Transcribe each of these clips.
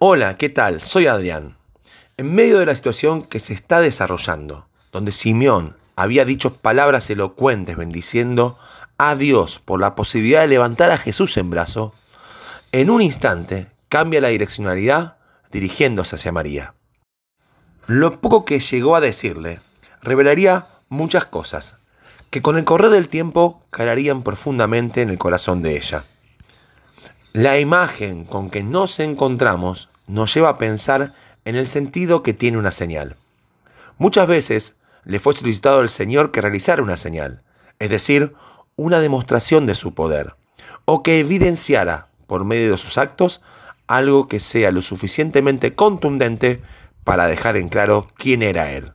Hola, ¿qué tal? Soy Adrián. En medio de la situación que se está desarrollando, donde Simeón había dicho palabras elocuentes bendiciendo a Dios por la posibilidad de levantar a Jesús en brazo, en un instante cambia la direccionalidad dirigiéndose hacia María. Lo poco que llegó a decirle revelaría muchas cosas que con el correr del tiempo calarían profundamente en el corazón de ella. La imagen con que nos encontramos nos lleva a pensar en el sentido que tiene una señal. Muchas veces le fue solicitado al Señor que realizara una señal, es decir, una demostración de su poder, o que evidenciara por medio de sus actos algo que sea lo suficientemente contundente para dejar en claro quién era Él.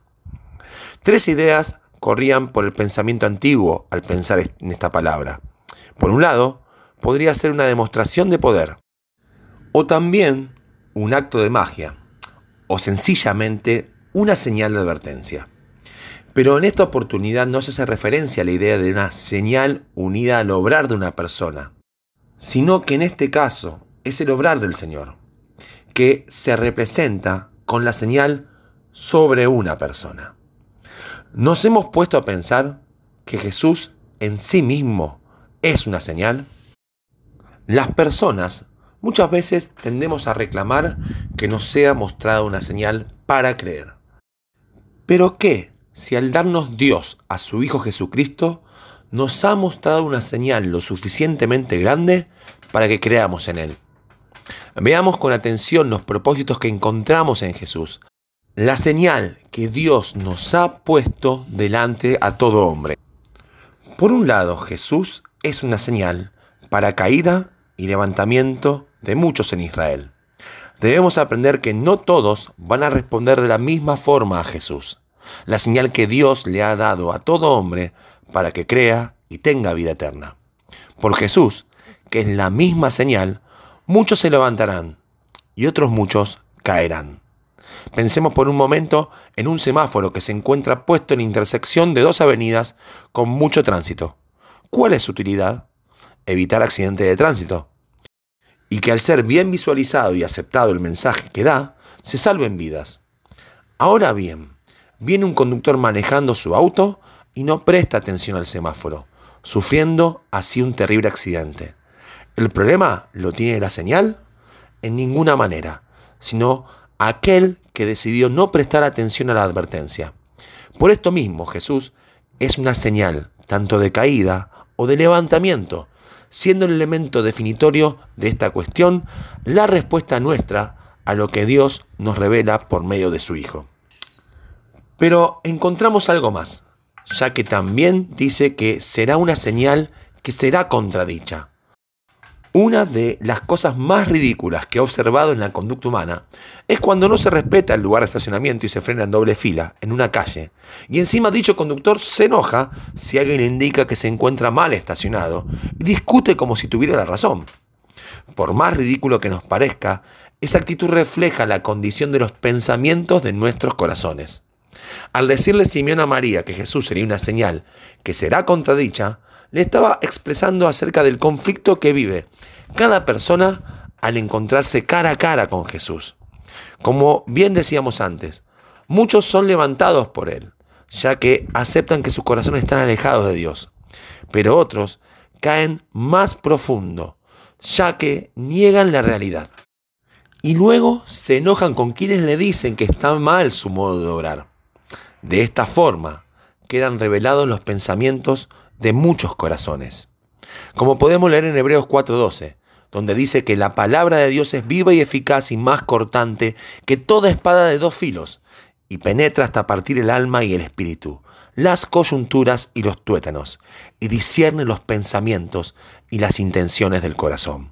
Tres ideas corrían por el pensamiento antiguo al pensar en esta palabra. Por un lado, podría ser una demostración de poder, o también un acto de magia, o sencillamente una señal de advertencia. Pero en esta oportunidad no se hace referencia a la idea de una señal unida al obrar de una persona, sino que en este caso es el obrar del Señor, que se representa con la señal sobre una persona. ¿Nos hemos puesto a pensar que Jesús en sí mismo es una señal? Las personas muchas veces tendemos a reclamar que nos sea mostrada una señal para creer. Pero ¿qué si al darnos Dios a su Hijo Jesucristo nos ha mostrado una señal lo suficientemente grande para que creamos en Él? Veamos con atención los propósitos que encontramos en Jesús, la señal que Dios nos ha puesto delante a todo hombre. Por un lado, Jesús es una señal para caída y levantamiento de muchos en Israel. Debemos aprender que no todos van a responder de la misma forma a Jesús, la señal que Dios le ha dado a todo hombre para que crea y tenga vida eterna. Por Jesús, que es la misma señal, muchos se levantarán y otros muchos caerán. Pensemos por un momento en un semáforo que se encuentra puesto en intersección de dos avenidas con mucho tránsito. ¿Cuál es su utilidad? Evitar accidentes de tránsito. Y que al ser bien visualizado y aceptado el mensaje que da, se salven vidas. Ahora bien, viene un conductor manejando su auto y no presta atención al semáforo, sufriendo así un terrible accidente. ¿El problema lo tiene la señal? En ninguna manera, sino aquel que decidió no prestar atención a la advertencia. Por esto mismo Jesús es una señal tanto de caída o de levantamiento, siendo el elemento definitorio de esta cuestión la respuesta nuestra a lo que Dios nos revela por medio de su Hijo. Pero encontramos algo más, ya que también dice que será una señal que será contradicha. Una de las cosas más ridículas que he observado en la conducta humana es cuando no se respeta el lugar de estacionamiento y se frena en doble fila en una calle. Y encima dicho conductor se enoja si alguien indica que se encuentra mal estacionado y discute como si tuviera la razón. Por más ridículo que nos parezca, esa actitud refleja la condición de los pensamientos de nuestros corazones. Al decirle Simeón a María que Jesús sería una señal que será contradicha, le estaba expresando acerca del conflicto que vive cada persona al encontrarse cara a cara con Jesús. Como bien decíamos antes, muchos son levantados por Él, ya que aceptan que sus corazones están alejados de Dios, pero otros caen más profundo, ya que niegan la realidad. Y luego se enojan con quienes le dicen que está mal su modo de obrar. De esta forma quedan revelados los pensamientos de muchos corazones. Como podemos leer en Hebreos 4:12, donde dice que la palabra de Dios es viva y eficaz y más cortante que toda espada de dos filos, y penetra hasta partir el alma y el espíritu, las coyunturas y los tuétanos, y discierne los pensamientos y las intenciones del corazón.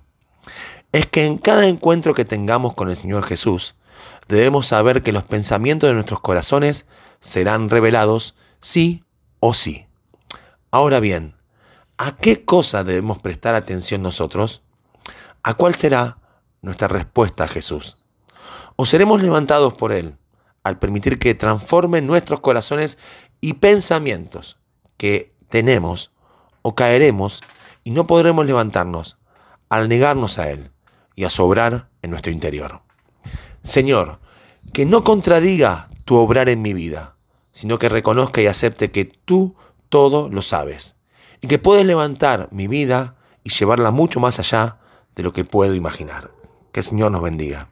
Es que en cada encuentro que tengamos con el Señor Jesús, debemos saber que los pensamientos de nuestros corazones serán revelados sí o sí. Ahora bien, ¿a qué cosa debemos prestar atención nosotros? ¿A cuál será nuestra respuesta a Jesús? ¿O seremos levantados por Él al permitir que transforme nuestros corazones y pensamientos que tenemos o caeremos y no podremos levantarnos al negarnos a Él y a sobrar en nuestro interior? Señor, que no contradiga tu obrar en mi vida, sino que reconozca y acepte que tú todo lo sabes y que puedes levantar mi vida y llevarla mucho más allá de lo que puedo imaginar. Que el Señor nos bendiga.